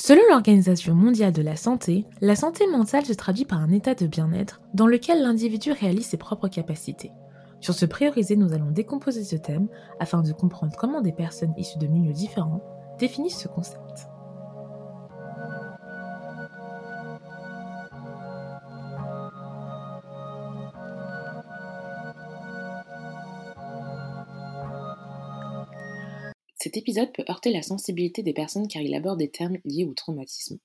Selon l'Organisation mondiale de la santé, la santé mentale se traduit par un état de bien-être dans lequel l'individu réalise ses propres capacités. Sur ce prioriser, nous allons décomposer ce thème afin de comprendre comment des personnes issues de milieux différents définissent ce concept. Cet épisode peut heurter la sensibilité des personnes car il aborde des termes liés au traumatisme.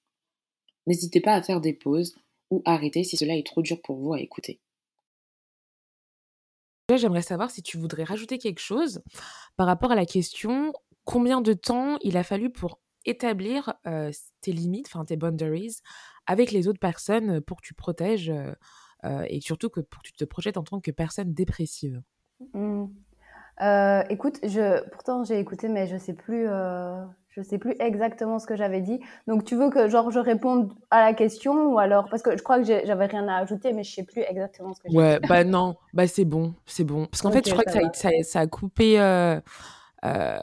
N'hésitez pas à faire des pauses ou arrêter si cela est trop dur pour vous à écouter. J'aimerais savoir si tu voudrais rajouter quelque chose par rapport à la question combien de temps il a fallu pour établir euh, tes limites, enfin tes boundaries avec les autres personnes pour que tu protèges euh, euh, et surtout que pour que tu te projettes en tant que personne dépressive? Mmh. Euh, écoute, je, pourtant j'ai écouté, mais je sais plus, euh, je sais plus exactement ce que j'avais dit. Donc tu veux que genre je réponde à la question ou alors parce que je crois que j'avais rien à ajouter, mais je sais plus exactement ce que Ouais, bah non, bah c'est bon, c'est bon. Parce qu'en fait, je crois que ça, ça, ça, a coupé. Euh, euh,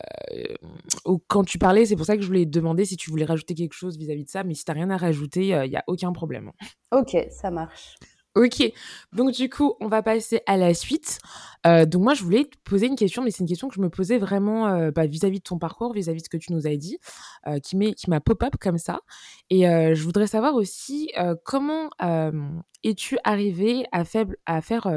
quand tu parlais, c'est pour ça que je voulais te demander si tu voulais rajouter quelque chose vis-à-vis de ça, mais si tu n'as rien à rajouter, il n'y a aucun problème. Ok, ça marche. Ok, donc du coup, on va passer à la suite. Euh, donc moi, je voulais te poser une question, mais c'est une question que je me posais vraiment euh, bah, vis-à-vis de ton parcours, vis-à-vis de ce que tu nous as dit, euh, qui m'a pop-up comme ça. Et je voudrais savoir aussi comment es-tu arrivé à, faible, à faire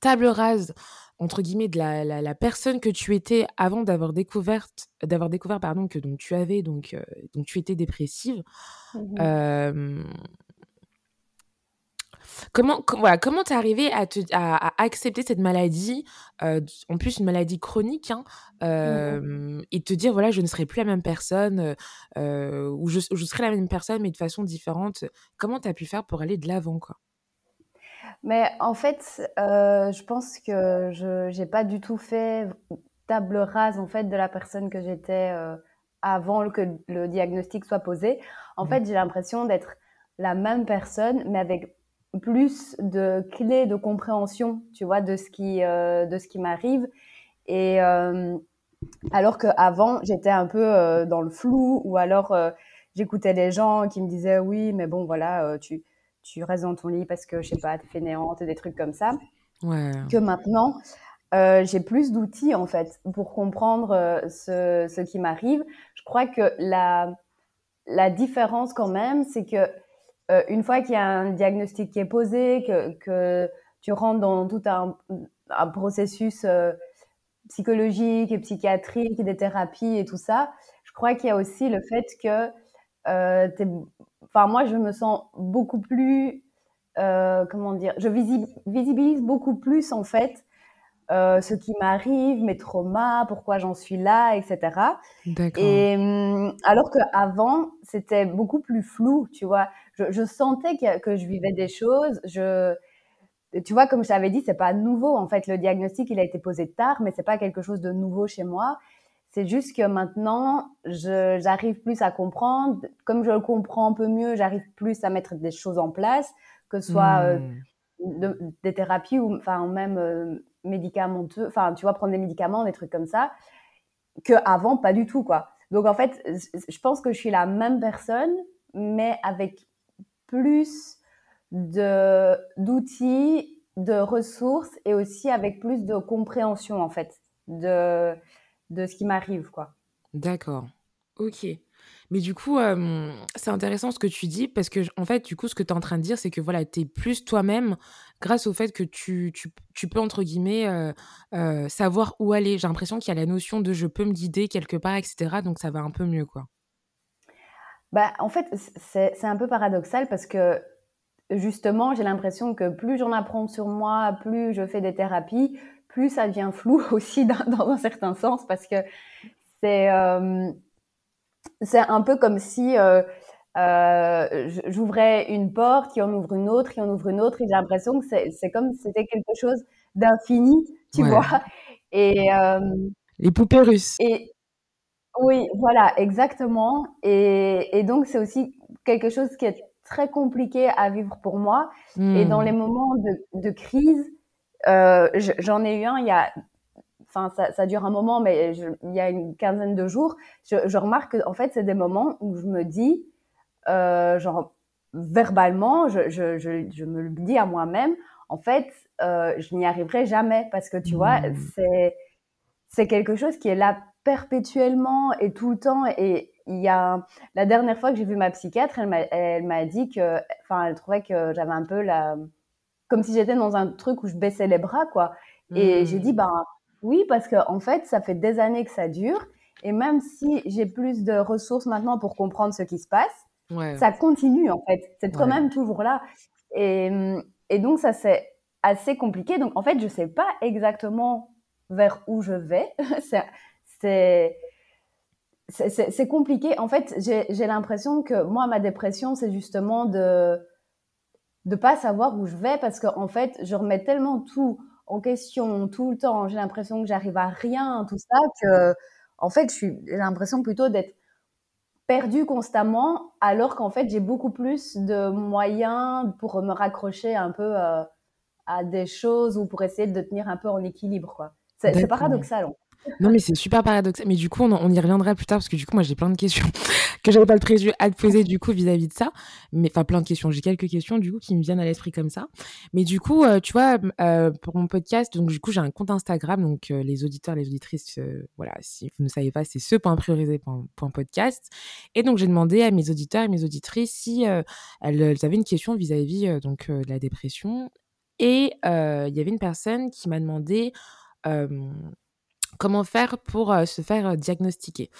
table rase entre guillemets de la, la, personne que tu étais avant d'avoir découvert d'avoir découvert pardon que donc tu avais donc donc tu étais dépressive. Mmh Comment, voilà, comment t'es arrivé à, te, à, accepter cette maladie, euh, en plus une maladie chronique, hein, mmh euh, et te dire voilà, je ne serai plus la même personne, euh, ou je, je, serai la même personne mais de façon différente. Comment tu as pu faire pour aller de l'avant, quoi? Mais en fait, je pense que je n'ai pas du tout fait table rase en fait de la personne que j'étais avant que le diagnostic soit posé. En mmh. fait, j'ai l'impression d'être la même personne, mais avec plus de clés de compréhension, tu vois, de ce qui, euh, de ce qui m'arrive. Et euh, alors qu'avant, j'étais un peu euh, dans le flou, ou alors j'écoutais les gens qui me disaient oui, mais bon, voilà, tu, tu restes dans ton lit parce que, je sais pas, t'es fainéante, des trucs comme ça. Ouais. Que maintenant, j'ai plus d'outils, en fait, pour comprendre ce, ce qui m'arrive. Je crois que la, la différence, quand même, c'est que euh, une fois qu'il y a un diagnostic qui est posé, que, tu rentres dans tout un, processus euh, psychologique et psychiatrique, des thérapies et tout ça, je crois qu'il y a aussi le fait que, euh, enfin moi je me sens beaucoup plus, comment dire, je visibilise beaucoup plus en fait ce qui m'arrive, mes traumas, pourquoi j'en suis là, etc. Et hum, alors qu'avant, c'était beaucoup plus flou, tu vois je, sentais que, je vivais des choses. Je, tu vois, comme je t'avais dit, c'est pas nouveau. En fait, le diagnostic, il a été posé tard, mais c'est pas quelque chose de nouveau chez moi. C'est juste que maintenant, j'arrive plus à comprendre. Comme je le comprends un peu mieux, j'arrive plus à mettre des choses en place, que ce soit euh, hmm. des thérapies ou enfin même euh, médicamenteux. Enfin, tu vois, prendre des médicaments, des trucs comme ça, que avant, pas du tout, quoi. Donc en fait, je pense que je suis la même personne, mais avec plus de d'outils, de ressources et aussi avec plus de compréhension en fait de de ce qui m'arrive quoi. D'accord. Ok. Mais du coup, euh, c'est intéressant ce que tu dis parce que, en fait, du coup, ce que tu es en train de dire, c'est que voilà, tu es plus toi-même grâce au fait que tu, tu, tu peux, entre guillemets, euh, euh, savoir où aller. J'ai l'impression qu'il y a la notion de je peux me guider quelque part, etc. Donc, ça va un peu mieux, quoi. Bah, en fait, c'est un peu paradoxal parce que justement, j'ai l'impression que plus j'en apprends sur moi, plus je fais des thérapies, plus ça devient flou aussi dans, dans un certain sens parce que c'est euh, c'est un peu comme si euh, euh, j'ouvrais une porte, qui en ouvre une autre, qui en ouvre une autre, et j'ai l'impression que c'est comme si c'était quelque chose d'infini, tu vois. Et euh, les poupées russes. Et oui, voilà, exactement. Et, donc, c'est aussi quelque chose qui est très compliqué à vivre pour moi. Et dans les hmm. moments de, crise, euh, j'en ai eu un il y a enfin, ça, ça, dure un moment, mais il y a une quinzaine de jours, je, je remarque que, en fait, c'est des moments où je me dis, euh, genre, verbalement, je, me le dis à moi-même, en fait, euh, je n'y arriverai jamais parce que tu vois, c'est c'est quelque chose qui est là perpétuellement et tout le temps. Et il y a la dernière fois que j'ai vu ma psychiatre, elle m'a elle m'a dit que, enfin, elle trouvait que j'avais un peu la comme si j'étais dans un truc où je baissais les bras, quoi. Et j'ai dit, mmh. ben oui, parce que en fait, ça fait des années que ça dure. Et même si j'ai plus de ressources maintenant pour comprendre ce qui se passe, ça continue en fait. C'est quand même toujours là. Et, et donc ça c'est assez compliqué. Donc en fait je sais pas exactement vers où je vais. c'est c'est compliqué. En fait j'ai l'impression que moi ma dépression c'est justement de de pas savoir où je vais parce qu'en en fait je remets tellement tout en question tout le temps. J'ai l'impression que j'arrive à rien, tout ça que en fait j'ai l'impression plutôt d'être perdu constamment, alors qu'en fait, j'ai beaucoup plus de moyens pour me raccrocher un peu euh, à des choses ou pour essayer de tenir un peu en équilibre. C'est, paradoxal. Non, mais c'est super paradoxal. Mais du coup, on, y reviendra plus tard parce que du coup, moi, j'ai plein de questions que j'avais pas le prévu à te poser du coup vis-à-vis de ça. Mais enfin, plein de questions. J'ai quelques questions du coup qui me viennent à l'esprit comme ça. Mais du coup, euh, tu vois, euh, pour mon podcast, donc du coup, j'ai un compte Instagram. Donc, euh, les auditeurs, les auditrices, voilà, si vous ne savez pas, c'est ce point priorisé point, podcast. Et donc, j'ai demandé à mes auditeurs et mes auditrices si elles, avaient une question vis-à-vis donc de la dépression. Et il y avait une personne qui m'a demandé comment faire pour se faire diagnostiquer.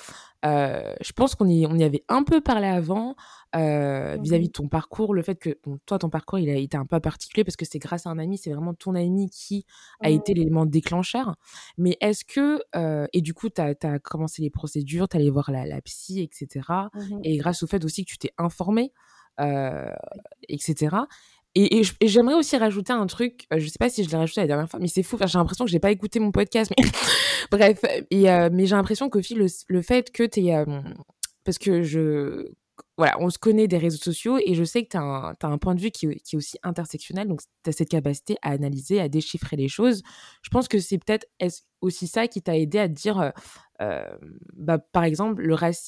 je pense qu'on y, on y avait un peu parlé avant mmh vis-à-vis de ton parcours, le fait que toi, ton parcours, il a été un peu particulier parce que c'est grâce à un ami, c'est vraiment ton ami qui a été mmh. l'élément déclencheur. Mais est-ce que, et du coup, tu as, commencé les procédures, tu allé voir la, la psy, etc. Mmh et grâce au fait aussi que tu t'es informé, etc. Et, j'aimerais aussi rajouter un truc, euh, je sais pas si je l'ai rajouté la dernière fois, mais c'est fou, j'ai l'impression que j'ai pas écouté mon podcast, mais bref, euh, mais j'ai l'impression que le, le fait que tu es... Euh, parce que je... Voilà, on se connaît des réseaux sociaux et je sais que tu as, un point de vue qui, qui est aussi intersectionnel, donc tu as cette capacité à analyser, à déchiffrer les choses. Je pense que c'est peut-être aussi ça qui t'a aidé à te dire, bah, par exemple,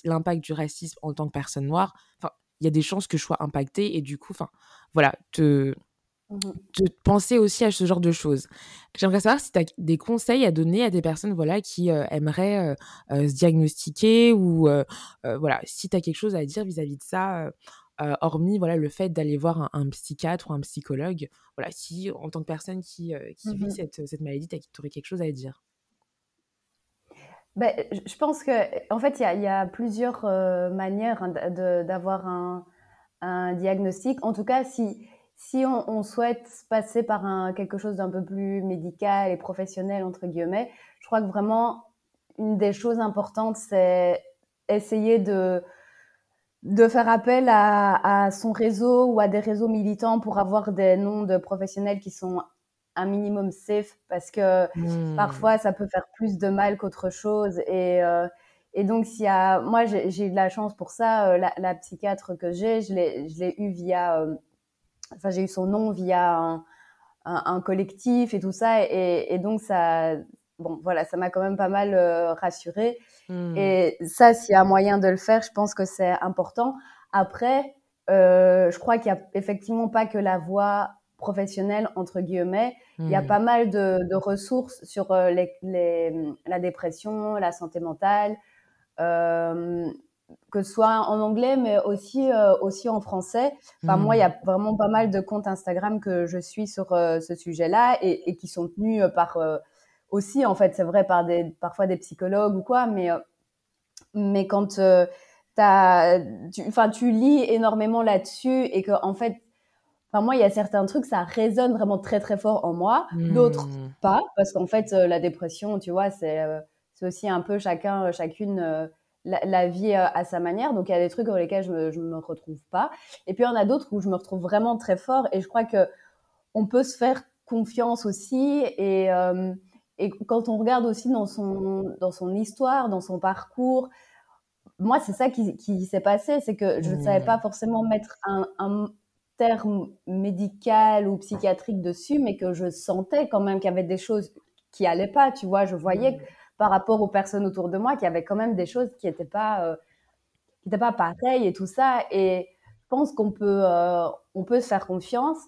l'impact du racisme en tant que personne noire, enfin, il y a des chances que je sois impactée et du coup, enfin, voilà, te, mmh te penser aussi à ce genre de choses. J'aimerais savoir si tu as des conseils à donner à des personnes voilà, qui euh, aimeraient euh, euh, se diagnostiquer ou voilà, si tu as quelque chose à dire vis-à-vis de ça, hormis voilà, le fait d'aller voir un, psychiatre ou un psychologue. Voilà, si en tant que personne qui, qui vit mmh cette, cette maladie, tu aurais quelque chose à dire. Ben, je pense que, en fait, il y, a, plusieurs manières hein, d'avoir un, un diagnostic. En tout cas, si, si on, on souhaite passer par un, quelque chose d'un peu plus médical et professionnel, entre guillemets, je crois que vraiment, une des choses importantes, c'est essayer de, de faire appel à, à, son réseau ou à des réseaux militants pour avoir des noms de professionnels qui sont un minimum safe parce que mmh. parfois ça peut faire plus de mal qu'autre chose et euh, et donc, s'il y a, moi, j'ai eu de la chance pour ça. Euh, la, la, psychiatre que j'ai, je l'ai eu via, euh, enfin, j'ai eu son nom via un, un, un, collectif et tout ça. Et, et donc, ça, bon, voilà, ça m'a quand même pas mal rassurée. Mmh. Et ça, s'il y a moyen de le faire, je pense que c'est important. Après, je crois qu'il y a effectivement pas que la voie professionnelle entre guillemets. Il y a mmh. pas mal de, de ressources sur les, les, la dépression, la santé mentale. Euh, que ce soit en anglais, mais aussi, euh, aussi en français. Enfin, moi, il y a hmm. vraiment pas mal de comptes Instagram que je suis sur euh, ce sujet-là et, et, qui sont tenus par aussi, en fait, c'est vrai, par des, parfois des psychologues ou quoi, mais, mais quand tu, tu lis énormément là-dessus et que, en fait, Enfin, moi, il y a certains trucs, ça résonne vraiment très, très fort en moi. D'autres, hmm. pas. Parce qu'en fait, la dépression, tu vois, c'est c'est aussi un peu chacun, euh, chacune euh, la, vie euh, à sa manière. Donc il y a des trucs dans lesquels je ne me retrouve pas. Et puis il y en a d'autres où je me retrouve vraiment très fort. Et je crois que on peut se faire confiance aussi. Et, et quand on regarde aussi dans son, dans son histoire, dans son parcours, moi c'est ça qui, qui s'est passé, c'est que je ne savais pas forcément mettre un, un terme médical ou psychiatrique dessus, mais que je sentais quand même qu'il y avait des choses qui allaient pas, tu vois. Je voyais par rapport aux personnes autour de moi qu'il y avait quand même des choses qui n'étaient pas, qui étaient pas pareilles et tout ça. Et je pense qu'on peut, on peut se faire confiance.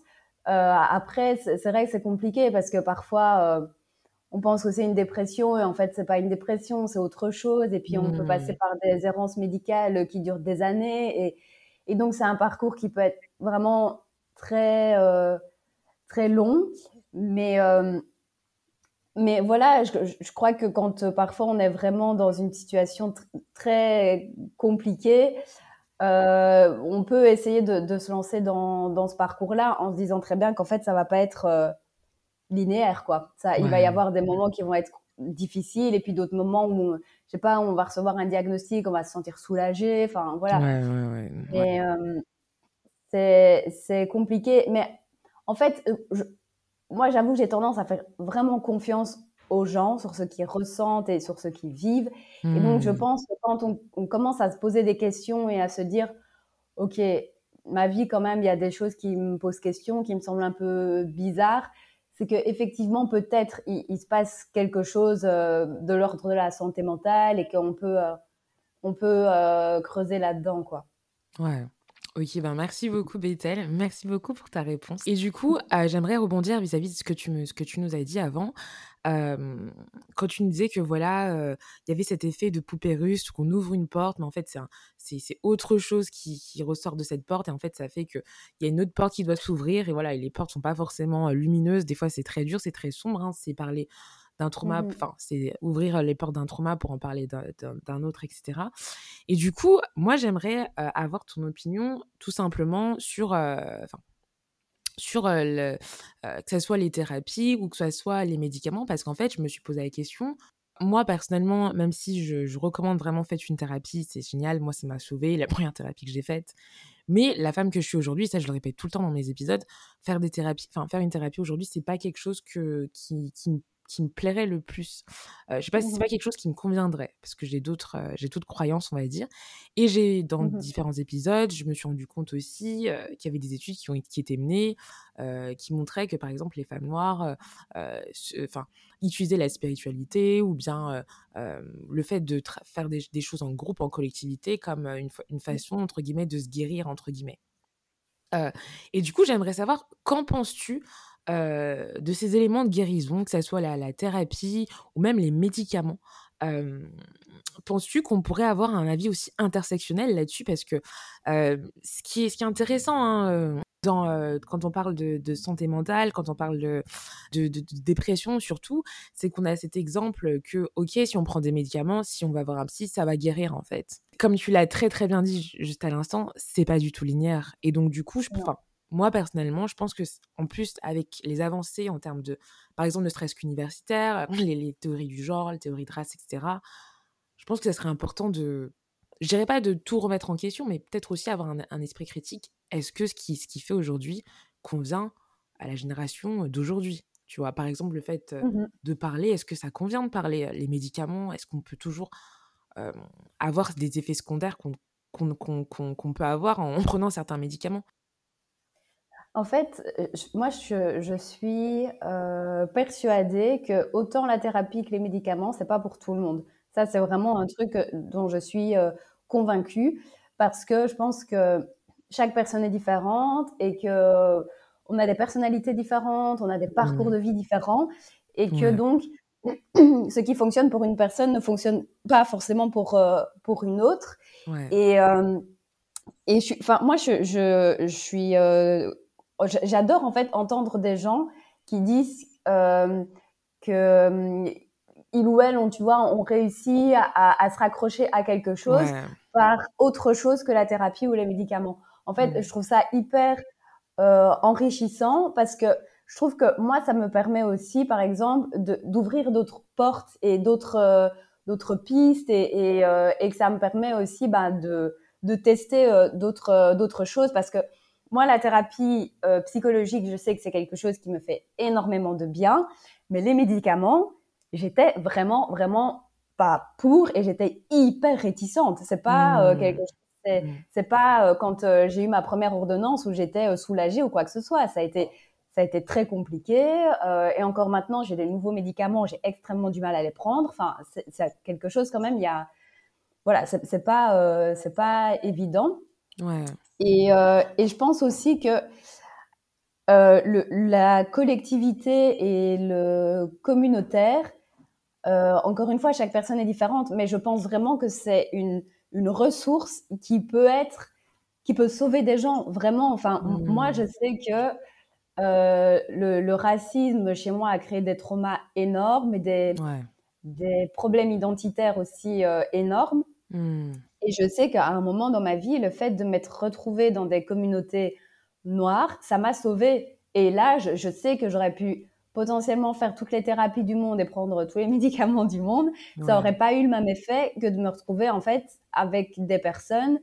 après, c'est vrai que c'est compliqué parce que parfois on pense que c'est une dépression et en fait c'est pas une dépression, c'est autre chose. Et puis on peut passer mmh. par des errances médicales qui durent des années et, et donc c'est un parcours qui peut être vraiment très euh, très long, mais euh, mais voilà, je, je, crois que quand euh, parfois on est vraiment dans une situation très compliquée, euh, on peut essayer de, de se lancer dans, dans ce parcours-là en se disant très bien qu'en fait ça va pas être linéaire, quoi. Ça, Il va y avoir des moments qui vont être difficiles et puis d'autres moments où, je sais pas, on va recevoir un diagnostic, on va se sentir soulagé, enfin voilà. et euh, c'est compliqué, mais en fait, euh, moi j'avoue j'ai tendance à faire vraiment confiance aux gens sur ce qu'ils ressentent et sur ce qu'ils vivent. Et donc je mmh. pense que quand on, on, commence à se poser des questions et à se dire, ok, ma vie quand même, il y a des choses qui me posent question, qui me semblent un peu bizarres c'est que effectivement peut-être il, se passe quelque chose euh, de l'ordre de la santé mentale et qu'on peut euh, on peut euh, creuser là-dedans quoi. Ouais. Ok, ben merci beaucoup Bethel, merci beaucoup pour ta réponse. Et du coup, j'aimerais rebondir vis-à-vis de ce que tu nous as dit avant, quand tu nous disais que voilà, il y avait cet effet de poupée russe qu'on ouvre une porte, mais en fait c'est autre chose qui, ressort de cette porte. Et en fait ça fait que il y a une autre porte qui doit s'ouvrir. Et voilà, les portes sont pas forcément lumineuses, des fois c'est très dur, c'est très sombre, hein, c'est parler d'un trauma, mmh enfin, c'est ouvrir les portes d'un trauma pour en parler d'un autre, etc. Et du coup, moi, j'aimerais avoir ton opinion tout simplement sur, sur le, que ce soit les thérapies ou que ce soit les médicaments, parce qu'en fait, je me suis posé la question. Moi, personnellement, même si je, recommande vraiment faites une thérapie, c'est génial. Moi, ça m'a sauvé la première thérapie que j'ai faite. Mais la femme que je suis aujourd'hui, ça, je le répète tout le temps dans mes épisodes, faire des thérapies, enfin, faire une thérapie aujourd'hui, c'est pas quelque chose que, qui, qui me qui me plairait le plus. Euh, je sais pas si c'est pas mmh quelque chose qui me conviendrait parce que j'ai d'autres j'ai d'autres croyances on va dire. Et j'ai dans mmh différents épisodes, je me suis rendu compte aussi qu'il y avait des études qui ont qui étaient menées qui montraient que par exemple les femmes noires enfin utilisaient la spiritualité ou bien le fait de faire des, des, choses en groupe en collectivité comme une, une mmh. façon entre guillemets de se guérir entre guillemets. et du coup, j'aimerais savoir, qu'en penses-tu de ces éléments de guérison, que ce soit la, thérapie ou même les médicaments. Penses-tu qu'on pourrait avoir un avis aussi intersectionnel là-dessus? Parce que ce, qui est, ce qui est intéressant hein, dans, quand on parle de, santé mentale, quand on parle de, de, dépression surtout, c'est qu'on a cet exemple que, ok, si on prend des médicaments, si on va voir un psy, ça va guérir en fait. Comme tu l'as très très bien dit juste à l'instant, c'est pas du tout linéaire. Et donc du coup, je, moi, personnellement, je pense que, en plus, avec les avancées en termes de, par exemple, ne serait-ce qu'universitaire, les, théories du genre, les théories de race, etc., je pense que ça serait important de, je dirais pas de tout remettre en question, mais peut-être aussi avoir un, esprit critique. Est-ce que ce qui, ce qui fait aujourd'hui convient à la génération d'aujourd'hui? Tu vois, par exemple, le fait mmh de parler, est-ce que ça convient de parler Les médicaments, est-ce qu'on peut toujours avoir des effets secondaires qu'on qu'on peut avoir en prenant certains médicaments? En fait, euh, moi, je, suis euh, persuadée que autant la thérapie que les médicaments, c'est pas pour tout le monde. Ça, c'est vraiment un truc euh, dont je suis convaincue parce que je pense que chaque personne est différente et que on a des personnalités différentes, on a des parcours mmh. de vie différents et que donc ce qui fonctionne pour une personne ne fonctionne pas forcément pour pour une autre. Et et je, moi je, je, je suis j'adore en fait entendre des gens qui disent euh, que euh, ils ou elles ont, tu vois, ont réussi à, se raccrocher à quelque chose par autre chose que la thérapie ou les médicaments. En fait, je trouve ça hyper euh, enrichissant parce que je trouve que moi, ça me permet aussi, par exemple, d'ouvrir d'autres portes et d'autres d'autres pistes et, et, que ça me permet aussi bah, de, de tester d'autres d'autres choses parce que moi, la thérapie euh, psychologique, je sais que c'est quelque chose qui me fait énormément de bien, mais les médicaments, j'étais vraiment, vraiment pas pour et j'étais hyper réticente. C'est pas euh, mmh. quelque chose. C'est mmh. pas euh, quand j'ai eu ma première ordonnance où j'étais soulagée ou quoi que ce soit. Ça a été, ça a été très compliqué. et encore maintenant, j'ai des nouveaux médicaments, j'ai extrêmement du mal à les prendre. Enfin, c'est quelque chose quand même. Il y a, voilà, c'est pas, c'est pas évident. Ouais. Et, et je pense aussi que le, la collectivité et le communautaire, encore une fois, chaque personne est différente, mais je pense vraiment que c'est une, une ressource qui peut être, qui peut sauver des gens, vraiment. Enfin, moi, je mmh. sais que euh, le, le, racisme chez moi a créé des traumas énormes et des, des problèmes identitaires aussi euh, énormes. Mmh. Et je sais qu'à un moment dans ma vie, le fait de m'être retrouvée dans des communautés noires, ça m'a sauvée. Et là, je, je sais que j'aurais pu potentiellement faire toutes les thérapies du monde et prendre tous les médicaments du monde, ça n'aurait pas eu le même effet que de me retrouver en fait avec des personnes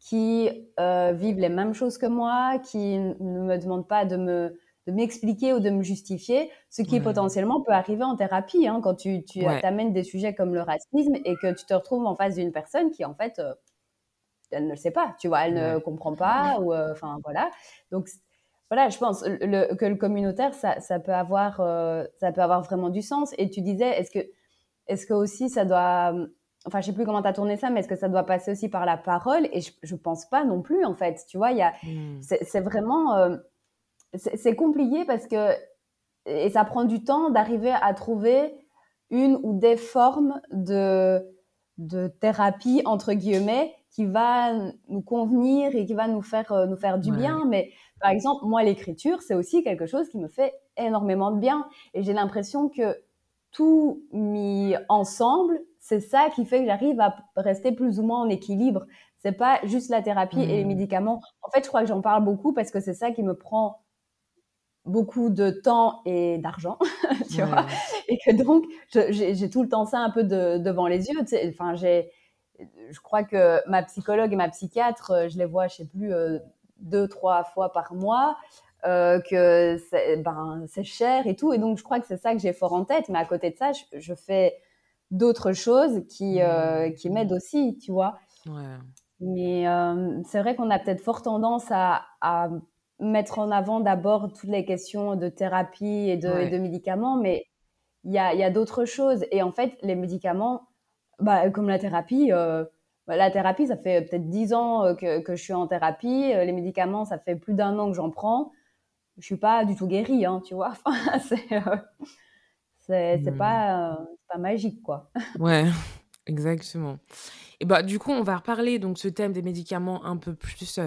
qui euh, vivent les mêmes choses que moi, qui ne me demandent pas de me de m'expliquer ou de me justifier, ce qui potentiellement peut arriver en thérapie, hein, quand tu, tu amènes des sujets comme le racisme et que tu te retrouves en face d'une personne qui en fait, euh, elle ne le sait pas, tu vois, elle ne comprend pas, ou euh, enfin voilà. Donc voilà, je pense le, que le communautaire, ça, ça peut avoir, euh, ça peut avoir vraiment du sens. Et tu disais, est-ce que, est-ce que aussi ça doit, enfin, je sais plus comment tu as tourné ça, mais est-ce que ça doit passer aussi par la parole? Et je, je pense pas non plus, en fait. Tu vois, il y a, hmm. c'est vraiment, c'est compliqué parce que, et ça prend du temps d'arriver à trouver une ou des formes de, de thérapie entre guillemets qui va nous convenir et qui va nous faire euh, nous faire du bien mais par exemple, moi, l'écriture, c'est aussi quelque chose qui me fait énormément de bien. Et j'ai l'impression que tout mis ensemble, c'est ça qui fait que j'arrive à rester plus ou moins en équilibre. C'est pas juste la thérapie et les mmh. médicaments. En fait, je crois que j'en parle beaucoup parce que c'est ça qui me prend beaucoup de temps et d'argent, tu vois. Et que donc, j'ai tout le temps ça un peu devant les yeux. Enfin, j'ai, je crois que ma psychologue et ma psychiatre, je les vois, je sais plus, euh, deux, trois fois par mois, euh, que c'est ben, cher et tout. Et donc, je crois que c'est ça que j'ai fort en tête. Mais à côté de ça, je, fais d'autres choses qui, euh, mmh. qui m'aident aussi, tu vois. Mais euh, c'est vrai qu'on a peut-être fort tendance à, à, mettre en avant d'abord toutes les questions de thérapie et de, de médicaments, mais il y a, y a d'autres choses. Et en fait, les médicaments, bah, comme la thérapie, bah, la thérapie, ça fait peut-être dix ans euh, que, que, je suis en thérapie. Euh, les médicaments, ça fait plus d'un an que j'en prends. Je suis pas du tout guérie, hein, tu vois. c'est euh, c'est mmh. pas, pas magique, quoi. ouais, exactement. Et bah, du coup, on va reparler donc ce thème des médicaments un peu plus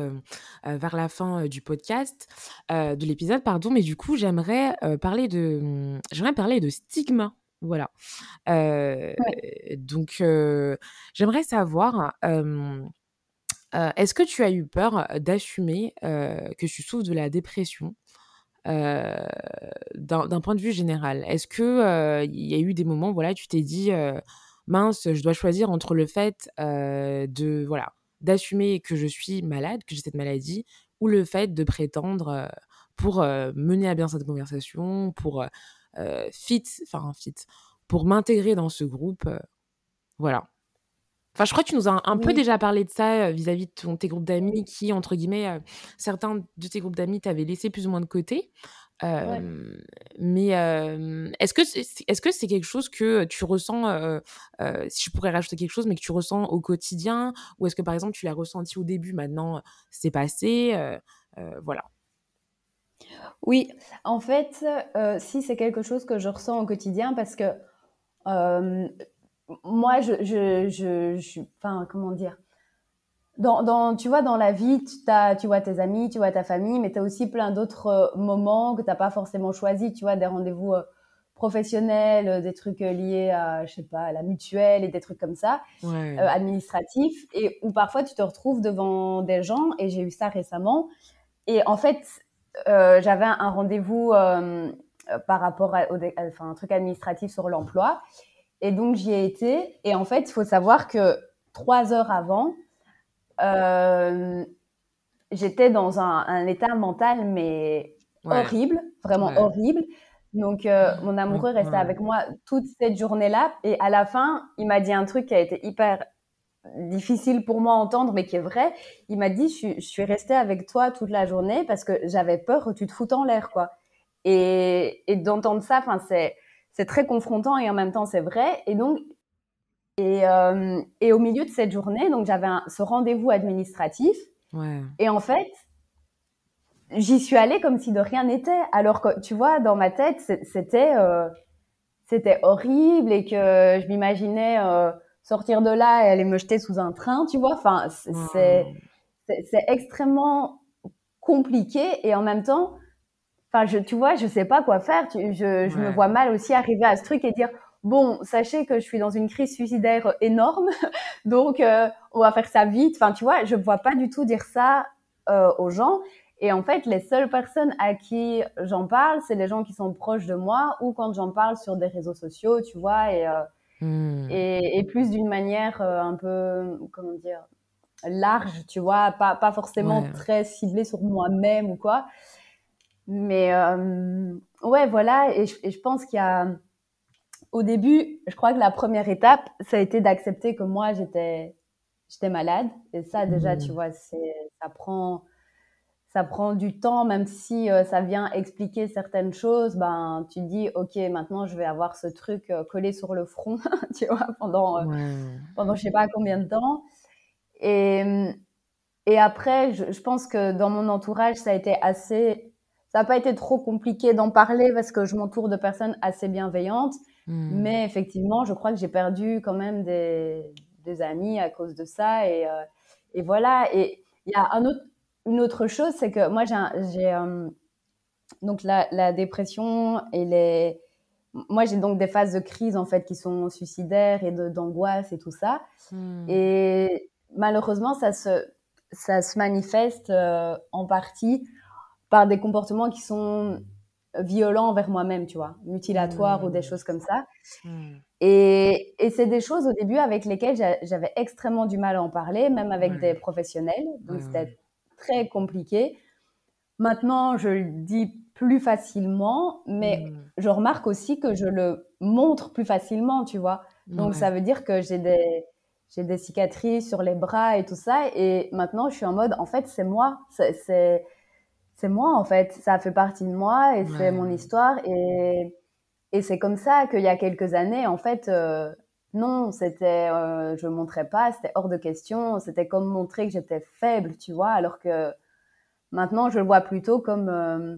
vers la fin du podcast, de l'épisode, pardon. Mais du coup, j'aimerais parler de, mmh, j'aimerais parler de stigma voilà. Donc, j'aimerais savoir, est-ce que tu as eu peur d'assumer que tu souffres de la dépression d'un point de vue général? Est-ce qu'il il y a eu des moments, voilà, tu t'es dit, mince, je dois choisir entre le fait de, voilà, d'assumer que je suis malade, que j'ai cette maladie, ou le fait de prétendre pour mener à bien cette conversation, pour euh, fit, enfin fit, pour m'intégrer dans ce groupe. Euh, voilà. Enfin, je crois que tu nous as un, peu déjà parlé de ça euh, vis-à-vis de tes groupes d'amis qui, entre guillemets, certains de tes groupes d'amis t'avaient laissé plus ou moins de côté. Mais est-ce que c'est est -ce c'est quelque chose que tu ressens, si je pourrais rajouter quelque chose, mais que tu ressens au quotidien? Ou est-ce que, par exemple, tu l'as ressenti au début, maintenant c'est passé Voilà. Oui, en fait, euh, si c'est quelque chose que je ressens au quotidien parce que euh, moi, je, je, je, je, enfin, comment dire, dans, dans, tu vois, dans la vie, tu, as, tu vois tes amis, tu vois ta famille, mais tu as aussi plein d'autres euh, moments que tu n'as pas forcément choisi, tu vois, des rendez-vous professionnels, des trucs liés à, je sais pas, à la mutuelle et des trucs comme ça, administratifs, et où parfois tu te retrouves devant des gens, et j'ai eu ça récemment, et en fait, euh, j'avais un rendez-vous euh, par rapport à, enfin, un truc administratif sur l'emploi. Et donc, j'y ai été. Et en fait, il faut savoir que trois heures avant, euh, j'étais dans un, état mental, mais horrible, vraiment horrible. Donc, mon amoureux restait avec moi toute cette journée-là. Et à la fin, il m'a dit un truc qui a été hyper difficile pour moi à entendre, mais qui est vrai. Il m'a dit, je, suis restée avec toi toute la journée parce que j'avais peur que tu te foutes en l'air, quoi. Et, et d'entendre ça, enfin, c'est, c'est très confrontant et en même temps c'est vrai. Et donc, et, euh, et au milieu de cette journée, donc j'avais ce rendez-vous administratif. Ouais. Et en fait, j'y suis allée comme si de rien n'était. Alors que, tu vois, dans ma tête, c'était euh, c'était horrible et que je m'imaginais euh, sortir de là et aller me jeter sous un train, tu vois. Enfin, c'est c'est extrêmement compliqué et en même temps, enfin, je, tu vois, je sais pas quoi faire. je, je me vois mal aussi arriver à ce truc et dire bon, sachez que je suis dans une crise suicidaire énorme, donc euh, on va faire ça vite. Enfin, tu vois, je ne vois pas du tout dire ça euh, aux gens. Et en fait, les seules personnes à qui j'en parle, c'est les gens qui sont proches de moi ou quand j'en parle sur des réseaux sociaux, tu vois, et, euh, hmm. et, plus d'une manière un peu, comment dire, large, tu vois, pas, pas forcément très ciblée sur moi-même ou quoi. Mais ouais, voilà, et je pense qu'il y a au début, je crois que la première étape, ça a été d'accepter que moi, j'étais, j'étais malade. Et ça, déjà, tu mmh. vois, c'est, ça prend, ça prend du temps, même si euh, ça vient expliquer certaines choses. Ben, tu dis, ok, maintenant, je vais avoir ce truc euh, collé sur le front, tu vois, pendant, euh, pendant je sais pas combien de temps. Et, et après, je, je, pense que dans mon entourage, ça a été assez, ça n'a pas été trop compliqué d'en parler parce que je m'entoure de personnes assez bienveillantes. Hmm. Mais effectivement, je crois que j'ai perdu quand même des, des, amis à cause de ça. Et, euh, et voilà. Et il y a un autre, une autre chose, c'est que moi, j'ai euh, donc la, la, dépression et les. Moi, j'ai donc des phases de crise en fait qui sont suicidaires et d'angoisse et tout ça. Hmm. Et malheureusement, ça se, ça se manifeste euh, en partie par des comportements qui sont violent envers moi-même, tu vois, mutilatoire ou des mmh. choses comme ça. Mmh. Et, et c'est des choses au début avec lesquelles j'avais extrêmement du mal à en parler, même avec des professionnels. Donc c'était très compliqué. Maintenant, je le dis plus facilement, mais mmh. je remarque aussi que je le montre plus facilement, tu vois. Donc ça veut dire que j'ai des j'ai des cicatrices sur les bras et tout ça et maintenant je suis en mode en fait c'est moi c'est c'est moi en fait, ça fait partie de moi et c'est mon histoire et, et c'est comme ça qu'il y a quelques années en fait euh, non, c'était euh, je montrais pas, c'était hors de question, c'était comme montrer que j'étais faible, tu vois, alors que maintenant je le vois plutôt comme euh,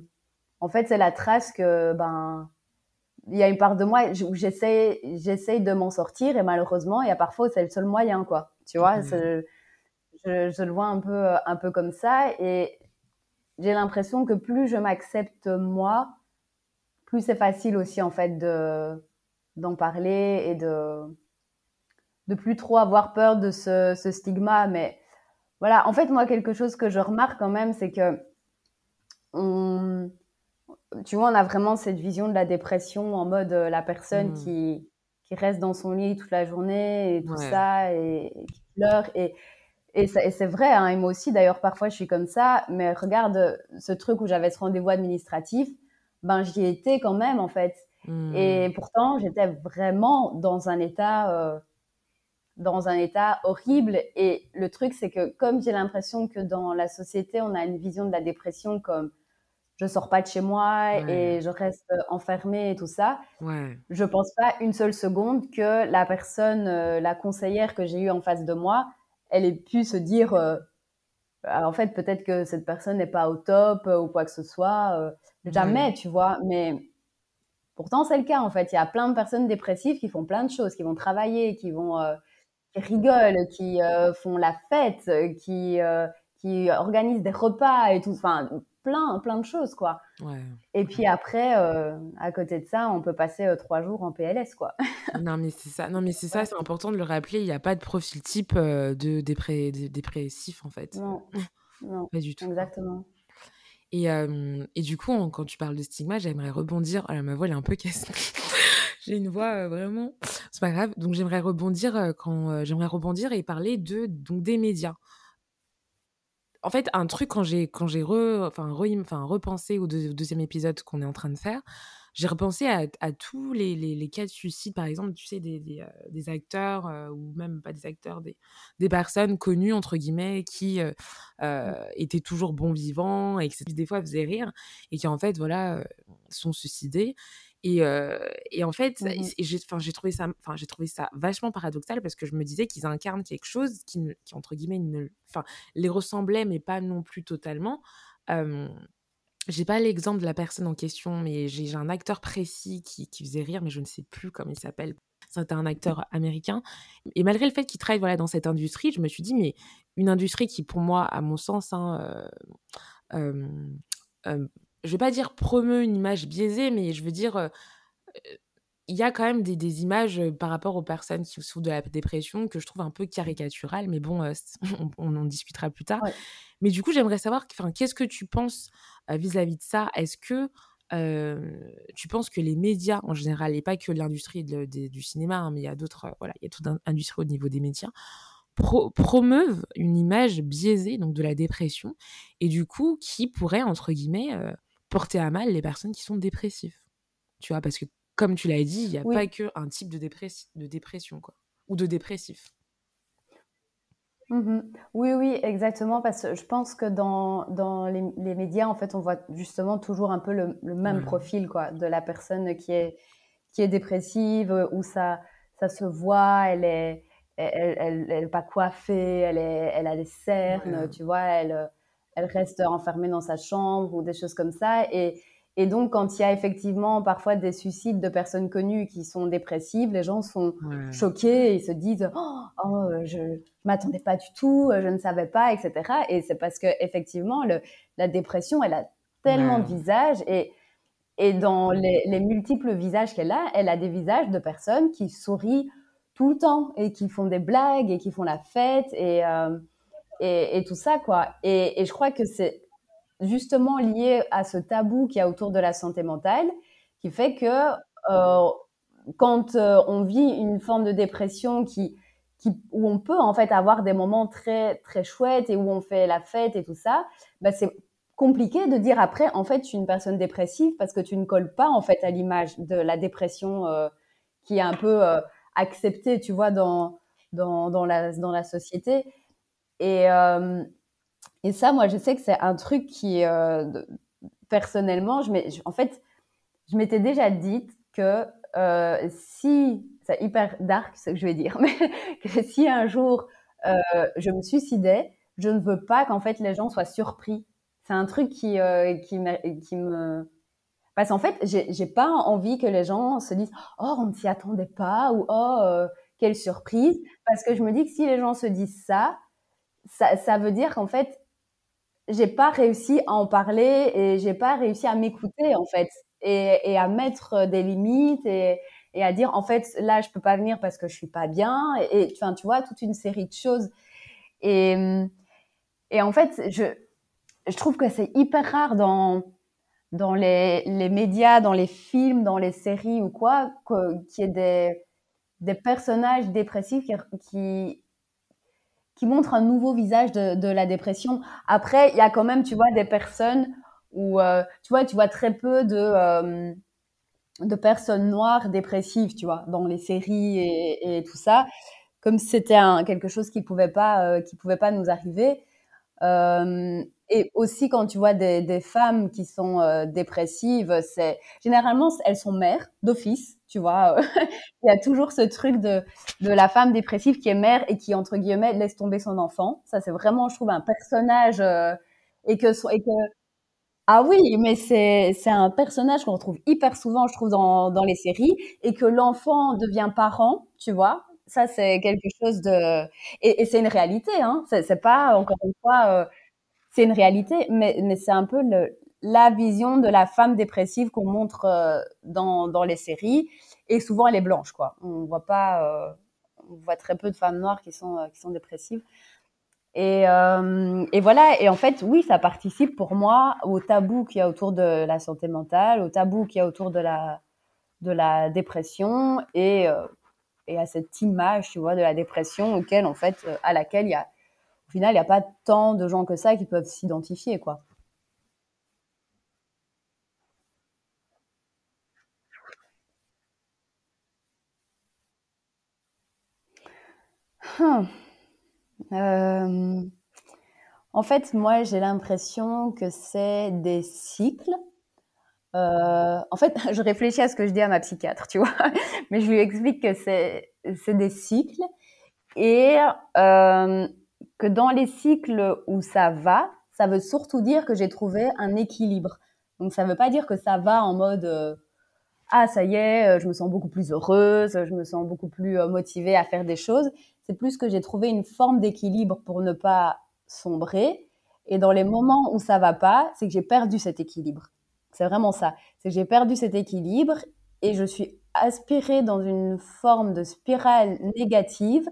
en fait c'est la trace que ben il y a une part de moi où j'essaie j'essaye de m'en sortir et malheureusement il y a parfois c'est le seul moyen quoi, tu vois, je, je, je, le vois un peu un peu comme ça et j'ai l'impression que plus je m'accepte moi, plus c'est facile aussi en fait de d'en parler et de de plus trop avoir peur de ce, ce, stigma. Mais voilà, en fait moi quelque chose que je remarque quand même, c'est que on, tu vois, on a vraiment cette vision de la dépression en mode euh, la personne mmh. qui qui reste dans son lit toute la journée et tout ça et, et qui pleure et et c'est vrai, hein, et moi aussi d'ailleurs parfois je suis comme ça, mais regarde ce truc où j'avais ce rendez-vous administratif, ben j'y étais quand même en fait. Hmm. Et pourtant j'étais vraiment dans un état, euh, dans un état horrible. Et le truc c'est que comme j'ai l'impression que dans la société on a une vision de la dépression comme je sors pas de chez moi et je reste enfermée et tout ça. Ouais. Je pense pas une seule seconde que la personne, euh, la conseillère que j'ai eue en face de moi, elle ait pu se dire, euh, en fait, peut-être que cette personne n'est pas au top euh, ou quoi que ce soit. Euh, jamais, tu vois. Mais pourtant, c'est le cas, en fait. Il y a plein de personnes dépressives qui font plein de choses, qui vont travailler, qui vont, qui rigolent, qui font la fête, qui, qui organisent des repas et tout. Enfin, plein, plein de choses, quoi. Et puis après, euh, à côté de ça, on peut passer euh, trois jours en PLS, quoi. non, mais c'est ça. Non, mais c'est ça. C'est important de le rappeler. Il n'y a pas de profil type euh, de dépressif, en fait. Non, non. Pas du tout. Exactement. Et, et du coup, quand tu parles de stigma, j'aimerais rebondir. Alors, ma voix, elle est un peu cassée. J'ai une voix vraiment. C'est pas grave. Donc, j'aimerais rebondir quand j'aimerais rebondir et parler de donc des médias en fait, un truc quand j'ai quand j'ai re, enfin, enfin, repensé au, deuxième épisode qu'on est en train de faire, j'ai repensé à, à tous les, les, les, cas de suicide, par exemple, tu sais, des, des, des acteurs, ou même pas des acteurs, des, des personnes connues, entre guillemets, qui mmh. étaient toujours bons vivants et qui des fois faisaient rire et qui en fait, voilà, sont suicidés. Et, et, en fait, mmh j'ai trouvé, ça, j'ai trouvé ça vachement paradoxal parce que je me disais qu'ils incarnent quelque chose qui, qui entre guillemets, ne, les ressemblait, mais pas non plus totalement. Euh, j'ai pas l'exemple de la personne en question, mais j'ai un acteur précis qui, qui, faisait rire, mais je ne sais plus comment il s'appelle. C'était un acteur américain. Et malgré le fait qu'il travaille voilà, dans cette industrie, je me suis dit, mais une industrie qui, pour moi, à mon sens, hein, euh, euh, je vais pas dire promeut une image biaisée, mais je veux dire, il y a quand même des, images par rapport aux personnes qui souffrent de la dépression que je trouve un peu caricaturales, mais bon, on, en discutera plus tard. Mais du coup, j'aimerais savoir, qu'est-ce que tu penses vis-à-vis de ça? Est-ce que tu penses que les médias en général, et pas que l'industrie du cinéma, hein, mais il y a d'autres, voilà, il y a toute une industrie au niveau des médias, promeuvent une image biaisée donc de la dépression et du coup qui pourrait entre guillemets porter à mal les personnes qui sont dépressives. Tu vois, parce que comme tu l'as dit, il n'y a pas qu'un type de, de dépression, quoi, ou de dépressif. Mmh oui, oui, exactement, parce que je pense que dans, dans les, médias, en fait, on voit justement toujours un peu le, même profil, quoi, de la personne qui est, qui est dépressive, où ça, ça se voit, elle est, elle, elle, pas coiffée, elle, est, elle a des cernes, tu vois, elle, elle reste enfermée dans sa chambre ou des choses comme ça, et, et donc, quand il y a effectivement parfois des suicides de personnes connues qui sont dépressives, les gens sont choqués et se disent oh, oh je ne m'attendais pas du tout, je ne savais pas, etc. Et c'est parce que effectivement, le, la dépression, elle a tellement de visages et et dans les, les multiples visages qu'elle a, elle a des visages de personnes qui sourient tout le temps et qui font des blagues et qui font la fête. Et euh, et, tout ça quoi. Et, je crois que c'est justement lié à ce tabou qu'il y a autour de la santé mentale, qui fait que euh, quand euh, on vit une forme de dépression qui, qui, où on peut en fait avoir des moments très très chouettes et où on fait la fête et tout ça, bah c'est compliqué de dire après en fait je suis une personne dépressive parce que tu ne colles pas en fait à l'image de la dépression euh, qui est un peu acceptée tu vois dans dans, dans la dans la société et euh, et ça, moi, je sais que c'est un truc qui, euh, personnellement, je, en fait, je m'étais déjà dit que euh, si, c'est hyper dark ce que je vais dire, mais que si un jour je me suicidais, je ne veux pas qu'en fait les gens soient surpris. C'est un truc qui, qui, me, qui me... Parce qu'en fait, j'ai pas envie que les gens se disent « Oh, on ne s'y attendait pas » ou « Oh, quelle surprise !» Parce que je me dis que si les gens se disent ça, ça, veut dire qu'en fait, j'ai pas réussi à en parler et j'ai pas réussi à m'écouter en fait et, à mettre des limites et, à dire en fait là je peux pas venir parce que je suis pas bien et enfin tu vois toute une série de choses. Et et en fait je je trouve que c'est hyper rare dans dans les, les médias, dans les films, dans les séries ou quoi, qu'il y ait des, des personnages dépressifs qui qui montre un nouveau visage de, la dépression. Après, il y a quand même, tu vois, des personnes où, euh, tu vois, tu vois très peu de, euh, de personnes noires dépressives, tu vois, dans les séries et, tout ça, comme c'était quelque chose qui pouvait euh, pouvait pas nous arriver. Et aussi quand tu vois des, des femmes qui sont euh, dépressives, c'est généralement elles sont mères d'office, tu vois. Il y a toujours ce truc de de la femme dépressive qui est mère et qui entre guillemets laisse tomber son enfant. Ça c'est vraiment je trouve un personnage euh, et que et que ah oui, mais c'est c'est un personnage qu'on retrouve hyper souvent je trouve dans dans les séries et que l'enfant devient parent, tu vois. Ça c'est quelque chose de et, et c'est une réalité hein. C'est pas encore une fois euh, c'est une réalité, mais, c'est un peu la vision de la femme dépressive qu'on montre euh, dans, dans les séries. Et souvent, elle est blanche, quoi. On voit pas, euh, on voit très peu de femmes noires qui sont, euh, qui sont dépressives. Et, et, voilà, et en fait, oui, ça participe pour moi au tabou qu'il y a autour de la santé mentale, au tabou qu'il y a autour de la, de la dépression et, et à cette image, tu vois, de la dépression auquel, en fait, à laquelle il y a au final, il n'y a pas tant de gens que ça qui peuvent s'identifier, quoi. Hein. Euh, en fait, moi, j'ai l'impression que c'est des cycles. Euh, en fait, je réfléchis à ce que je dis à ma psychiatre, tu vois, mais je lui explique que c'est des cycles. Et euh, que dans les cycles où ça va, ça veut surtout dire que j'ai trouvé un équilibre. Donc ça ne veut pas dire que ça va en mode euh, ah ça y est, euh, je me sens beaucoup plus heureuse, je me sens beaucoup plus euh, motivée à faire des choses. C'est plus que j'ai trouvé une forme d'équilibre pour ne pas sombrer. Et dans les moments où ça va pas, c'est que j'ai perdu cet équilibre. C'est vraiment ça. C'est que j'ai perdu cet équilibre et je suis aspirée dans une forme de spirale négative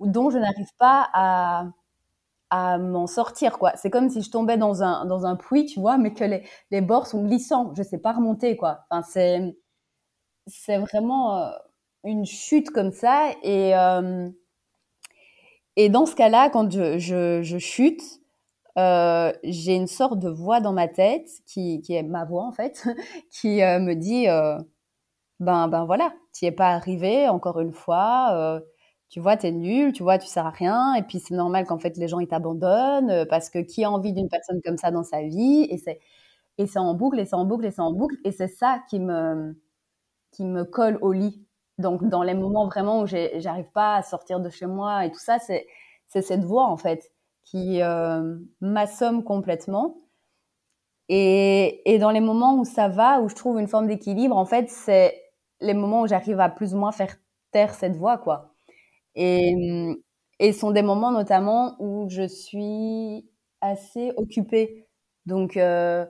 dont je n'arrive pas à, m'en sortir quoi. C'est comme si je tombais dans un dans un puits, tu vois, mais que les, les bords sont glissants. Je sais pas remonter quoi. Enfin c'est vraiment euh, une chute comme ça et euh, et dans ce cas-là, quand je, je, je chute, euh, j'ai une sorte de voix dans ma tête qui, qui est ma voix en fait, qui me dit ben ben voilà, tu es pas arrivé encore une fois tu vois, t'es nul, tu vois, tu sers à rien, et puis c'est normal qu'en fait les gens ils t'abandonnent euh, parce que qui a envie d'une personne comme ça dans sa vie et c'est et c'est en boucle et c'est en boucle et c'est en boucle et c'est ça qui me qui me colle au lit. Donc dans les moments vraiment où j'arrive pas à sortir de chez moi et tout ça, c'est c'est cette voix en fait qui euh, m'assomme complètement. Et, et dans les moments où ça va, où je trouve une forme d'équilibre, en fait, c'est les moments où j'arrive à plus ou moins faire taire cette voix, quoi. Et, et sont des moments notamment où je suis assez occupée. Donc, euh,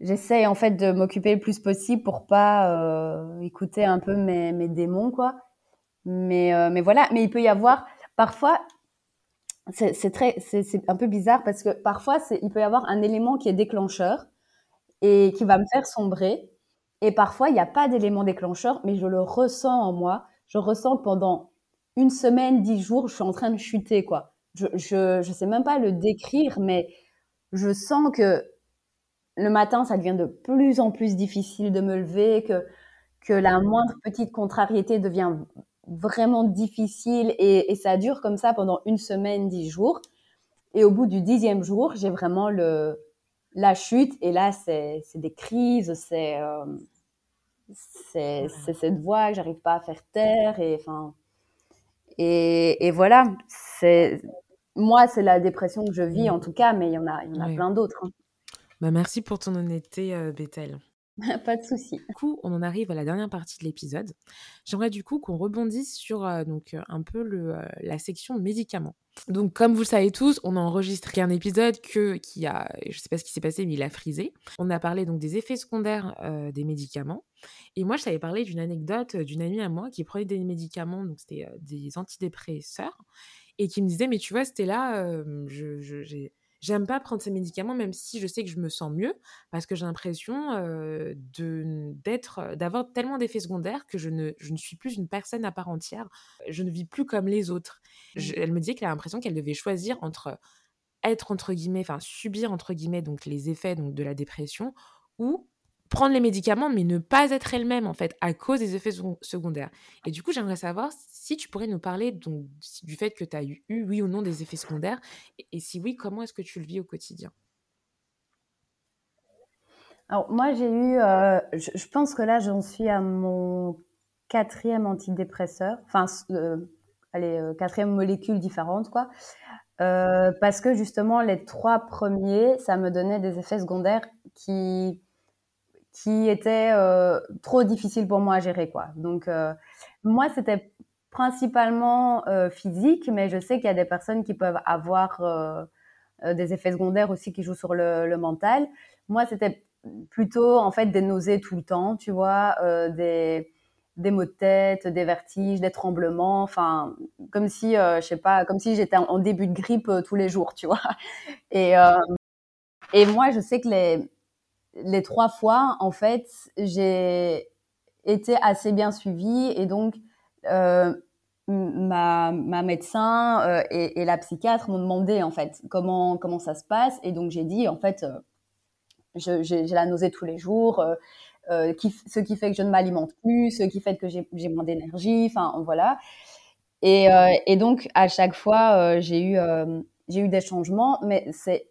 j'essaye en fait de m'occuper le plus possible pour pas euh, écouter un peu mes, mes démons, quoi. Mais, euh, mais voilà, mais il peut y avoir parfois, c'est c'est un peu bizarre parce que parfois, il peut y avoir un élément qui est déclencheur et qui va me faire sombrer. Et parfois, il n'y a pas d'élément déclencheur, mais je le ressens en moi. Je ressens pendant une semaine, dix jours, je suis en train de chuter, quoi. Je, je, je sais même pas le décrire, mais je sens que le matin, ça devient de plus en plus difficile de me lever, que, que la moindre petite contrariété devient vraiment difficile et, ça dure comme ça pendant une semaine, dix jours. Et au bout du dixième jour, j'ai vraiment le, la chute et là, c'est des crises, c'est euh, cette voix que j'arrive pas à faire taire et enfin et, et voilà, c'est moi, c'est la dépression que je vis en tout cas, mais il y en a, il y en a plein d'autres. Hein. Bah, merci pour ton honnêteté, euh, Bethel. Pas de souci. Du coup, on en arrive à la dernière partie de l'épisode. J'aimerais du coup qu'on rebondisse sur euh, donc euh, un peu le, euh, la section médicaments. Donc, comme vous le savez tous, on a enregistré un épisode que, qui a, je sais pas ce qui s'est passé, mais il a frisé. On a parlé donc des effets secondaires des médicaments. Et moi, je t'avais parlé d'une anecdote d'une amie à moi qui prenait des médicaments, donc c'était des antidépresseurs, et qui me disait, mais tu vois, c'était là, je, j'ai j'aime pas prendre ces médicaments, même si je sais que je me sens mieux, parce que j'ai l'impression d'être, d'avoir tellement d'effets secondaires que je ne, je ne suis plus une personne à part entière. Je ne vis plus comme les autres. Elle me disait qu'elle a l'impression qu'elle devait choisir entre être entre guillemets, enfin subir entre guillemets donc les effets donc de la dépression ou prendre les médicaments, mais ne pas être elle-même, en fait, à cause des effets secondaires. Et du coup, j'aimerais savoir si tu pourrais nous parler donc, du fait que tu as eu, oui ou non, des effets secondaires, et, si oui, comment est-ce que tu le vis au quotidien? Alors, moi, j'ai eu, euh, je, pense que là, j'en suis à mon quatrième antidépresseur, enfin, euh, allez, euh, quatrième molécule différente, quoi. parce que justement, les trois premiers, ça me donnait des effets secondaires qui qui était euh, trop difficile pour moi à gérer quoi. Donc euh, moi c'était principalement euh, physique, mais je sais qu'il y a des personnes qui peuvent avoir des effets secondaires aussi qui jouent sur le, mental. Moi c'était plutôt en fait des nausées tout le temps, tu vois, des des maux de tête, des vertiges, des tremblements, enfin comme si je sais pas, comme si j'étais en début de grippe tous les jours, tu vois. Et et moi je sais que les les trois fois, en fait, j'ai été assez bien suivie et donc euh, ma, médecin euh, et, la psychiatre m'ont demandé en fait comment comment ça se passe et donc j'ai dit en fait euh, j'ai la nausée tous les jours, ce qui fait que je ne m'alimente plus, ce qui fait que j'ai moins d'énergie, enfin voilà. Et, et donc, à chaque fois, j'ai eu, j'ai eu des changements, mais c'est,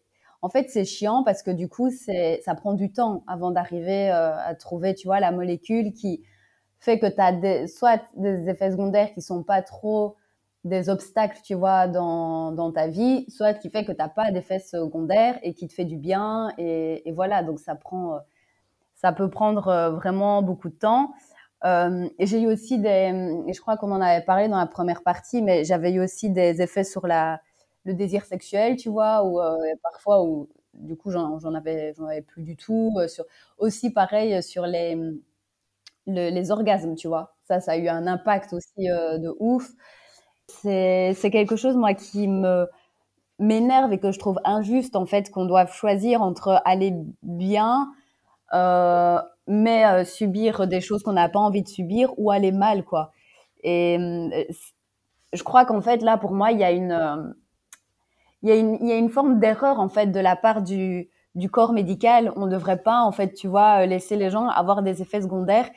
en fait, c'est chiant parce que du coup, ça prend du temps avant d'arriver à trouver, tu vois, la molécule qui fait que tu as soit des effets secondaires qui sont pas trop des obstacles, tu vois, dans, ta vie, soit qui fait que tu n'as pas d'effets secondaires et qui te fait du bien. Et, voilà, donc ça prend, ça peut prendre vraiment beaucoup de temps. Euh, et j'ai eu aussi des, et je crois qu'on en avait parlé dans la première partie, mais j'avais eu aussi des effets sur la, le désir sexuel, tu vois, ou euh, parfois où du coup j'en avais, avais plus du tout. Euh, sur, aussi pareil sur les, les orgasmes, tu vois. Ça, ça a eu un impact aussi de ouf. C'est quelque chose, moi, qui me m'énerve et que je trouve injuste, en fait, qu'on doive choisir entre aller bien euh, mais euh, subir des choses qu'on n'a pas envie de subir ou aller mal, quoi. Et euh, je crois qu'en fait, là, pour moi, il y a une, il y a une, forme d'erreur, en fait, de la part du, corps médical. On ne devrait pas, en fait, tu vois, laisser les gens avoir des effets secondaires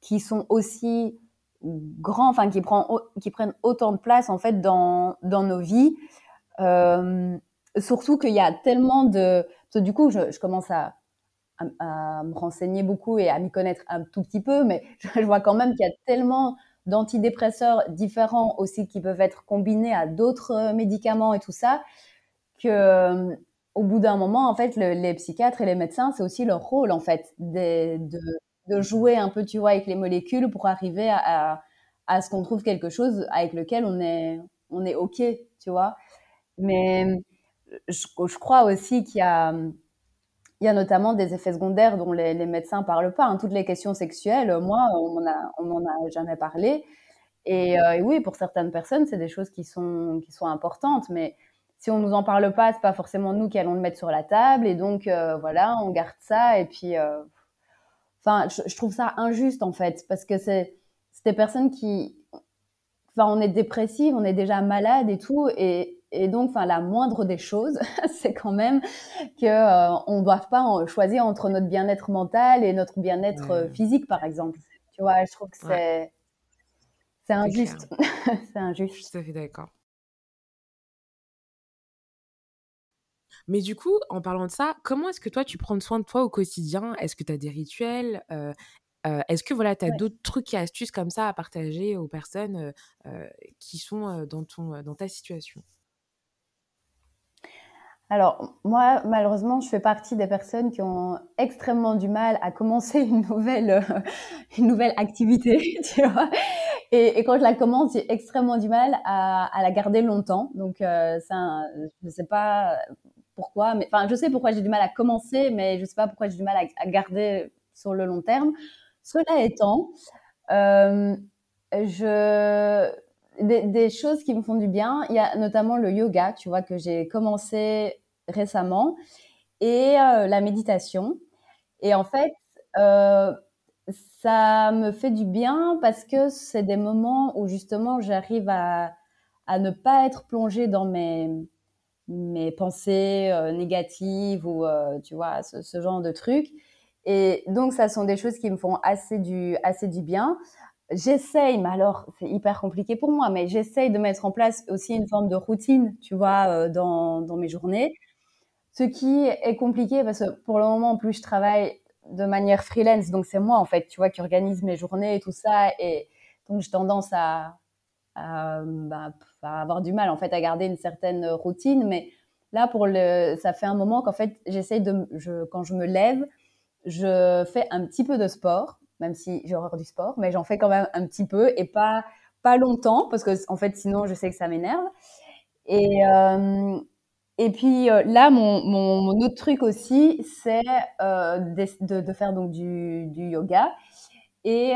qui sont aussi grands, enfin, qui, prend, qui prennent autant de place, en fait, dans, dans nos vies. Euh, surtout qu'il y a tellement de... du coup, je, commence à, me renseigner beaucoup et à m'y connaître un tout petit peu, mais je, vois quand même qu'il y a tellement d'antidépresseurs différents aussi qui peuvent être combinés à d'autres euh, médicaments et tout ça, que euh, au bout d'un moment, en fait, les psychiatres et les médecins, c'est aussi leur rôle, en fait, de, de, jouer un peu, tu vois, avec les molécules pour arriver à, à, ce qu'on trouve quelque chose avec lequel on est, on est OK, tu vois. Mais je, je crois aussi qu'il y a il y a notamment des effets secondaires dont les, médecins parlent pas. Hein. Toutes les questions sexuelles, moi, on m'en a, jamais parlé. Et, euh, et, oui, pour certaines personnes, c'est des choses qui sont, importantes. Mais si on nous en parle pas, c'est pas forcément nous qui allons le mettre sur la table. Et donc, euh, voilà, on garde ça. Et puis, euh, je, trouve ça injuste en fait, parce que c'est des personnes qui, enfin, on est dépressive, on est déjà malade et tout, et et donc, enfin, la moindre des choses, c'est quand même que euh, on ne doit pas choisir entre notre bien-être mental et notre bien-être euh, physique, par exemple. Tu vois, je trouve que c'est c'est injuste. c'est injuste. Je suis tout à fait d'accord. Mais du coup, en parlant de ça, comment est-ce que toi, tu prends soin de toi au quotidien? Est-ce que tu as des rituels? Euh, Est-ce que voilà, tu as d'autres trucs et astuces comme ça à partager aux personnes qui sont dans, ton, dans ta situation? Alors, moi, malheureusement, je fais partie des personnes qui ont extrêmement du mal à commencer une nouvelle, euh, une nouvelle activité, tu vois. Et, quand je la commence, j'ai extrêmement du mal à, la garder longtemps. Donc, euh, un, je sais pas pourquoi, mais enfin, je sais pourquoi j'ai du mal à commencer, mais je sais pas pourquoi j'ai du mal à, à, garder sur le long terme. Cela étant, euh, je des, choses qui me font du bien. Il y a notamment le yoga, tu vois, que j'ai commencé récemment, et euh, la méditation. Et en fait, euh, ça me fait du bien parce que c'est des moments où justement j'arrive à, à ne pas être plongée dans mes, mes pensées euh, négatives ou, tu vois, ce, genre de trucs. Et donc, ça sont des choses qui me font assez du, assez du bien j'essaye, mais alors c'est hyper compliqué pour moi, mais j'essaye de mettre en place aussi une forme de routine, tu vois, euh, dans, mes journées. Ce qui est compliqué parce que pour le moment, en plus, je travaille de manière freelance, donc c'est moi en fait, tu vois, qui organise mes journées et tout ça, et donc j'ai tendance à, bah, avoir du mal en fait à garder une certaine routine, mais là pour le, ça fait un moment qu'en fait j'essaye de, quand je me lève, je fais un petit peu de sport, même si j'ai horreur du sport, mais j'en fais quand même un petit peu et pas, pas longtemps, parce que en fait, sinon, je sais que ça m'énerve. Et, euh, et puis euh, là, mon, mon, autre truc aussi, c'est euh, de, de, faire donc du, du yoga. Et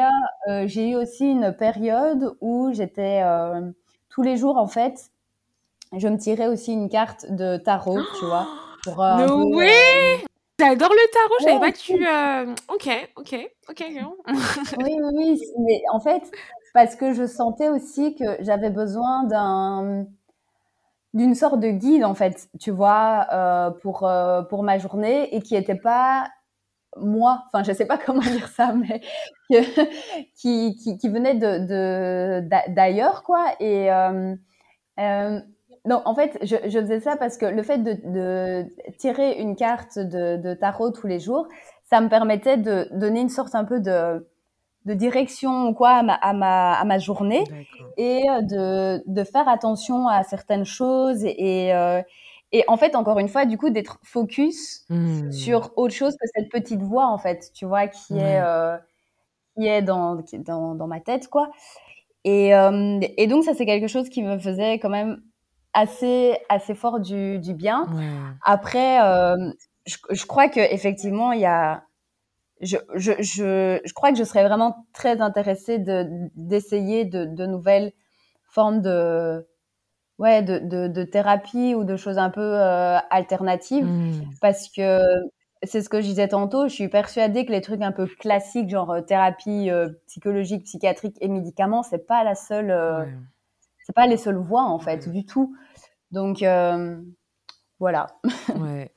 j'ai eu aussi une période où j'étais tous les jours, en fait, je me tirais aussi une carte de tarot, tu vois. Pour, no way J'adore le tarot, je savais pas que tu. Euh, ok, ok, ok. oui, oui, oui. Mais en fait, parce que je sentais aussi que j'avais besoin d'un d'une sorte de guide en fait, tu vois, euh, pour euh, pour ma journée et qui était pas moi, enfin je sais pas comment dire ça, mais qui, qui, qui, venait de d'ailleurs quoi. Et euh, non, en fait, je, je, faisais ça parce que le fait de, de tirer une carte de, de, tarot tous les jours, ça me permettait de donner une sorte un peu de, de direction quoi à ma, à ma, à ma journée et de, de faire attention à certaines choses et, et euh, et en fait, encore une fois, du coup, d'être focus mmh. sur autre chose que cette petite voix, en fait, tu vois, qui est, euh, qui est dans, dans, dans, ma tête, quoi. Et, euh, et donc, ça, c'est quelque chose qui me faisait quand même assez, assez fort du, du bien. Après, euh, je, je, crois qu'effectivement, il y a. Je, je, je, je, crois que je serais vraiment très intéressée d'essayer de, de, de nouvelles formes de, ouais, de, de, de, thérapie ou de choses un peu euh, alternatives. Mmh. Parce que c'est ce que je disais tantôt, je suis persuadée que les trucs un peu classiques, genre euh, thérapie euh, psychologique, psychiatrique et médicaments, c'est pas la seule, c'est pas les seules voies en fait, du tout. Donc voilà. ouais.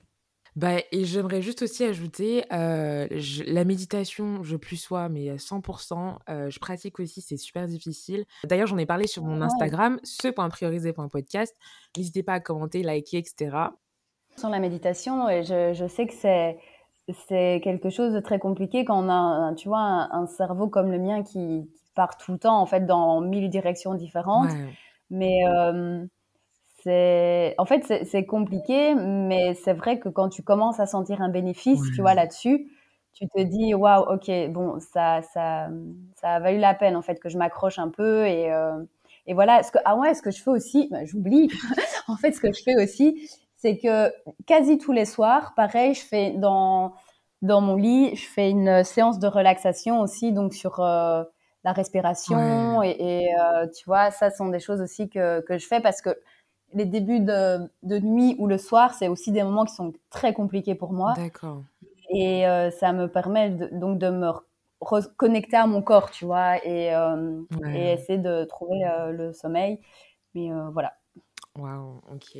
Bah, et j'aimerais juste aussi ajouter euh, la méditation, je plus sois, mais à 100%. Euh, je pratique aussi, c'est super difficile. D'ailleurs, j'en ai parlé sur mon Instagram, ce.prioriser.podcast. N'hésitez pas à commenter, liker, etc. Sur la méditation, et je, je sais que c'est c'est quelque chose de très compliqué quand on a, tu vois, un, cerveau comme le mien qui, part tout le temps en fait dans mille directions différentes. Mais euh, en fait c'est compliqué, mais c'est vrai que quand tu commences à sentir un bénéfice, tu vois là-dessus, tu te dis waouh, ok, bon ça ça ça a valu la peine en fait que je m'accroche un peu et euh, et voilà. Ce que ah ouais, ce que je fais aussi, bah, j'oublie. en fait, ce que je fais aussi, c'est que quasi tous les soirs, pareil, je fais dans dans mon lit, je fais une séance de relaxation aussi, donc sur euh, la respiration et, euh, tu vois, ça sont des choses aussi que que je fais parce que les débuts de, de nuit ou le soir, c'est aussi des moments qui sont très compliqués pour moi. D'accord. Et euh, ça me permet donc de me reconnecter à mon corps, tu vois, et, euh, et essayer de trouver le sommeil. Mais voilà. Waouh, ok.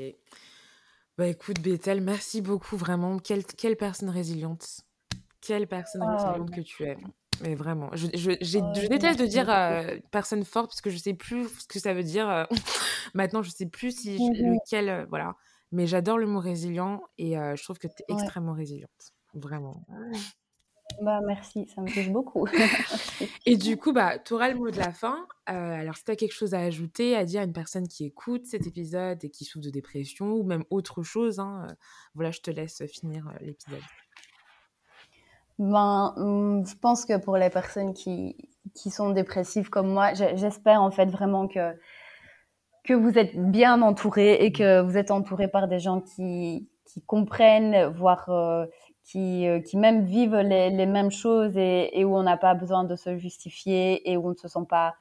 Bah écoute, Bethel, merci beaucoup, vraiment. Quelle, quelle personne résiliente. Quelle personne oh, résiliente que tu es. Mais vraiment, je, je, je déteste de dire euh, personne forte parce que je sais plus ce que ça veut dire. Euh, maintenant, je sais plus si mmh lequel, euh, voilà. Mais j'adore le mot résilient et je trouve que tu es extrêmement résiliente, vraiment. Bah merci, ça me touche beaucoup. et du coup, bah, tu auras le mot de la fin. alors, si tu as quelque chose à ajouter, à dire à une personne qui écoute cet épisode et qui souffre de dépression ou même autre chose, hein, voilà, je te laisse finir l'épisode. Ben, hum, je pense que pour les personnes qui, qui sont dépressives comme moi, j'espère en fait vraiment que, que vous êtes bien entourés et que vous êtes entourés par des gens qui, qui comprennent, voire euh, qui, euh, qui même vivent les, les mêmes choses et, et où on n'a pas besoin de se justifier et où on ne se sent pas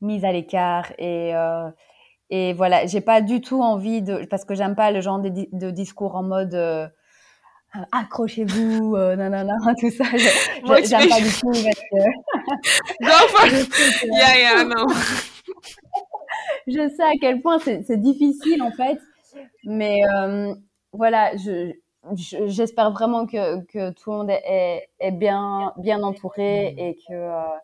mis à l'écart. Et, euh, et voilà, j'ai pas du tout envie de, parce que j'aime pas le genre de, de discours en mode euh, accrochez-vous, euh, nanana, tout ça. J'aime pas du tout. je sais à quel point c'est difficile en fait, mais euh, voilà, je, j'espère vraiment que, que tout le monde est, est bien, bien entouré et que euh,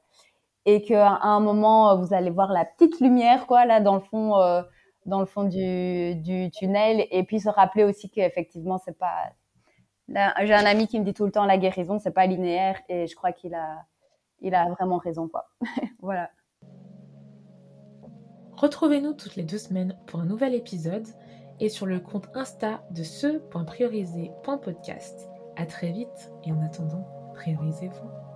et qu'à un moment vous allez voir la petite lumière quoi là dans le fond euh, dans le fond du, du tunnel et puis se rappeler aussi qu'effectivement c'est pas j'ai un ami qui me dit tout le temps la guérison, c'est pas linéaire et je crois qu'il a, vraiment raison, quoi. voilà. Retrouvez-nous toutes les deux semaines pour un nouvel épisode et sur le compte Insta de ce.priorisé.podcast. À très vite et en attendant, priorisez-vous.